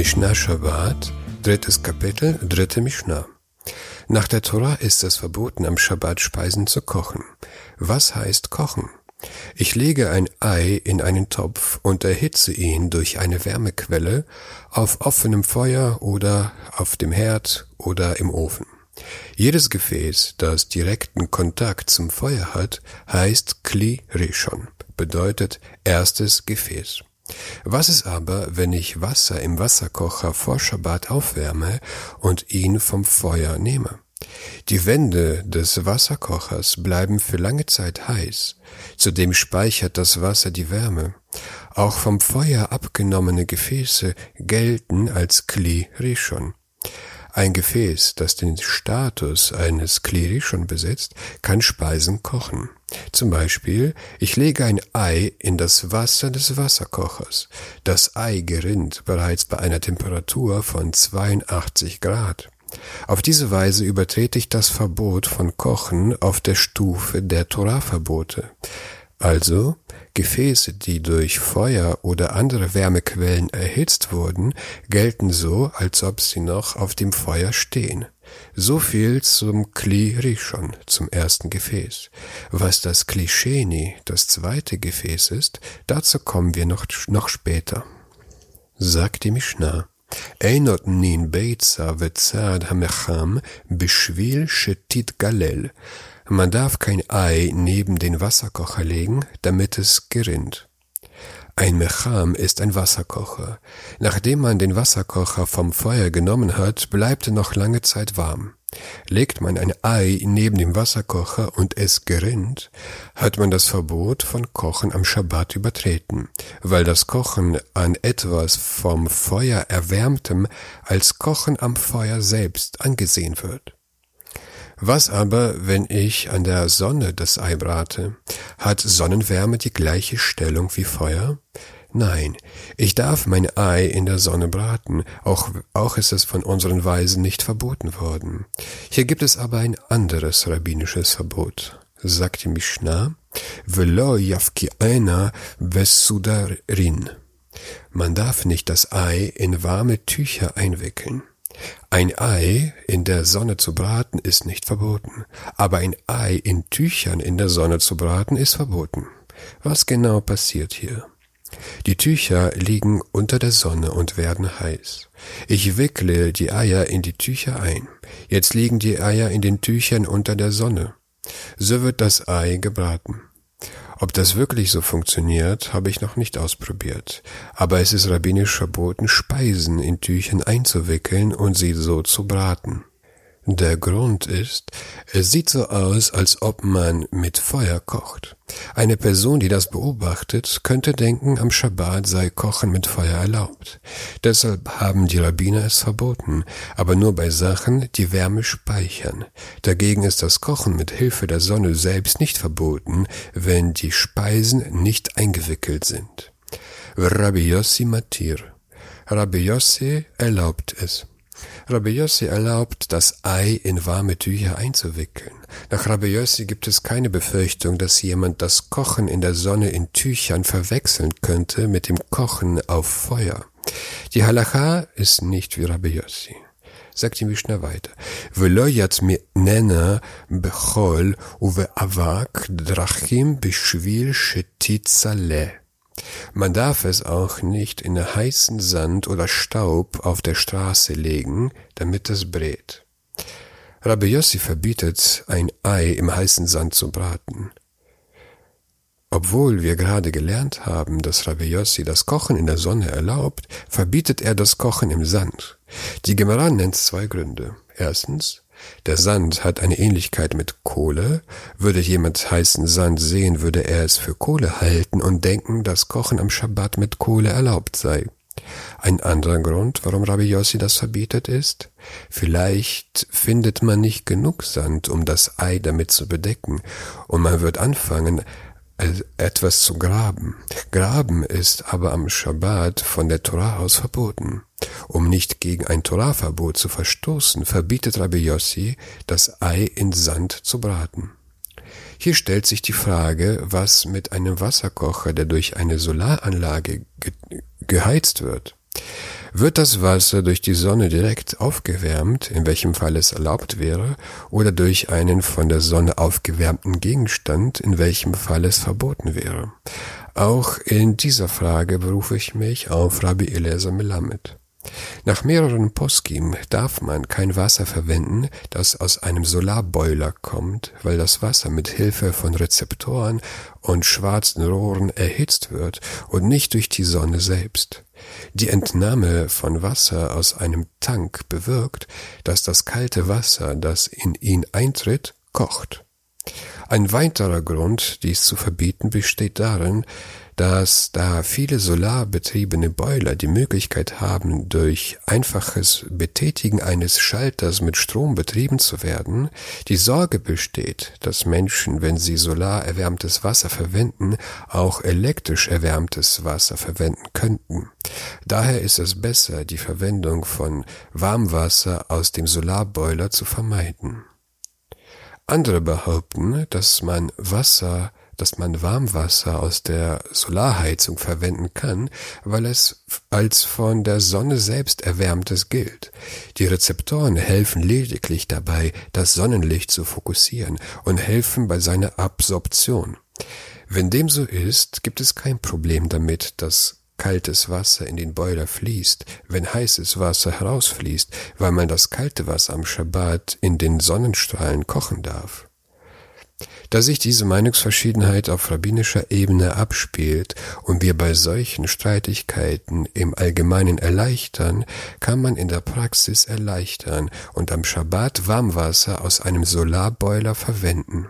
Mishnah Shabbat, drittes Kapitel, dritte Mishnah. Nach der Torah ist es verboten, am Shabbat Speisen zu kochen. Was heißt kochen? Ich lege ein Ei in einen Topf und erhitze ihn durch eine Wärmequelle auf offenem Feuer oder auf dem Herd oder im Ofen. Jedes Gefäß, das direkten Kontakt zum Feuer hat, heißt Kli Rishon, bedeutet erstes Gefäß. Was ist aber, wenn ich Wasser im Wasserkocher vor Schabbat aufwärme und ihn vom Feuer nehme? Die Wände des Wasserkochers bleiben für lange Zeit heiß. Zudem speichert das Wasser die Wärme. Auch vom Feuer abgenommene Gefäße gelten als Kli Rishon. Ein Gefäß, das den Status eines Kli schon besitzt, kann Speisen kochen. Zum Beispiel, ich lege ein Ei in das Wasser des Wasserkochers. Das Ei gerinnt bereits bei einer Temperatur von 82 Grad. Auf diese Weise übertrete ich das Verbot von Kochen auf der Stufe der Torah-Verbote. Also Gefäße, die durch Feuer oder andere Wärmequellen erhitzt wurden, gelten so, als ob sie noch auf dem Feuer stehen. So viel zum Kli Rishon, zum ersten Gefäß. Was das Kli das zweite Gefäß ist, dazu kommen wir noch, noch später. Sagt die Mishnah. Einot nin beitza vezad hamecham beschwil shetit galel. Man darf kein Ei neben den Wasserkocher legen, damit es gerinnt. Ein Mecham ist ein Wasserkocher. Nachdem man den Wasserkocher vom Feuer genommen hat, bleibt er noch lange Zeit warm. Legt man ein Ei neben dem Wasserkocher und es gerinnt, hat man das Verbot von Kochen am Schabbat übertreten, weil das Kochen an etwas vom Feuer erwärmtem als Kochen am Feuer selbst angesehen wird. Was aber, wenn ich an der Sonne das Ei brate? Hat Sonnenwärme die gleiche Stellung wie Feuer? Nein, ich darf mein Ei in der Sonne braten, auch, auch ist es von unseren Weisen nicht verboten worden. Hier gibt es aber ein anderes rabbinisches Verbot. Sagt die Mishnah, Velo yafki'ena vesudarin. Man darf nicht das Ei in warme Tücher einwickeln. Ein Ei in der Sonne zu braten ist nicht verboten, aber ein Ei in Tüchern in der Sonne zu braten ist verboten. Was genau passiert hier? Die Tücher liegen unter der Sonne und werden heiß. Ich wickle die Eier in die Tücher ein. Jetzt liegen die Eier in den Tüchern unter der Sonne. So wird das Ei gebraten. Ob das wirklich so funktioniert, habe ich noch nicht ausprobiert. Aber es ist rabbinisch verboten, Speisen in Tüchern einzuwickeln und sie so zu braten. Der Grund ist, es sieht so aus, als ob man mit Feuer kocht. Eine Person, die das beobachtet, könnte denken, am Schabbat sei Kochen mit Feuer erlaubt. Deshalb haben die Rabbiner es verboten, aber nur bei Sachen, die Wärme speichern. Dagegen ist das Kochen mit Hilfe der Sonne selbst nicht verboten, wenn die Speisen nicht eingewickelt sind. Rabbi Yossi Matir. Rabbi Yossi erlaubt es. Rabbi Yossi erlaubt, das Ei in warme Tücher einzuwickeln. Nach Rabbi Yossi gibt es keine Befürchtung, dass jemand das Kochen in der Sonne in Tüchern verwechseln könnte mit dem Kochen auf Feuer. Die Halacha ist nicht wie Rabbi Yossi. Sagt die Mishnah weiter. Velo nena bechol uve avak drachim bishvil shetitzaleh. Man darf es auch nicht in heißen Sand oder Staub auf der Straße legen, damit es brät. Rabbi Yossi verbietet, ein Ei im heißen Sand zu braten. Obwohl wir gerade gelernt haben, dass Rabbi Yossi das Kochen in der Sonne erlaubt, verbietet er das Kochen im Sand. Die Gemara nennt zwei Gründe. Erstens, der Sand hat eine Ähnlichkeit mit Kohle. Würde jemand heißen Sand sehen, würde er es für Kohle halten und denken, dass Kochen am Schabbat mit Kohle erlaubt sei. Ein anderer Grund, warum Rabbi Yossi das verbietet, ist, vielleicht findet man nicht genug Sand, um das Ei damit zu bedecken, und man wird anfangen, etwas zu graben. Graben ist aber am Schabbat von der Torah aus verboten. Um nicht gegen ein Torahverbot zu verstoßen, verbietet Rabbi Yossi, das Ei in Sand zu braten. Hier stellt sich die Frage, was mit einem Wasserkocher, der durch eine Solaranlage ge geheizt wird. Wird das Wasser durch die Sonne direkt aufgewärmt, in welchem Fall es erlaubt wäre, oder durch einen von der Sonne aufgewärmten Gegenstand, in welchem Fall es verboten wäre? Auch in dieser Frage berufe ich mich auf Rabbi Eliezer Melamed. Nach mehreren Poskim darf man kein Wasser verwenden, das aus einem Solarboiler kommt, weil das Wasser mit Hilfe von Rezeptoren und schwarzen Rohren erhitzt wird und nicht durch die Sonne selbst. Die Entnahme von Wasser aus einem Tank bewirkt, dass das kalte Wasser, das in ihn eintritt, kocht. Ein weiterer Grund, dies zu verbieten, besteht darin, dass da viele solarbetriebene Boiler die Möglichkeit haben, durch einfaches Betätigen eines Schalters mit Strom betrieben zu werden, die Sorge besteht, dass Menschen, wenn sie solar erwärmtes Wasser verwenden, auch elektrisch erwärmtes Wasser verwenden könnten. Daher ist es besser, die Verwendung von Warmwasser aus dem Solarboiler zu vermeiden. Andere behaupten, dass man Wasser dass man Warmwasser aus der Solarheizung verwenden kann, weil es als von der Sonne selbst erwärmtes gilt. Die Rezeptoren helfen lediglich dabei, das Sonnenlicht zu fokussieren und helfen bei seiner Absorption. Wenn dem so ist, gibt es kein Problem damit, dass kaltes Wasser in den Boiler fließt, wenn heißes Wasser herausfließt, weil man das kalte Wasser am Schabbat in den Sonnenstrahlen kochen darf. Da sich diese Meinungsverschiedenheit auf rabbinischer Ebene abspielt und wir bei solchen Streitigkeiten im Allgemeinen erleichtern, kann man in der Praxis erleichtern und am Schabbat Warmwasser aus einem Solarboiler verwenden.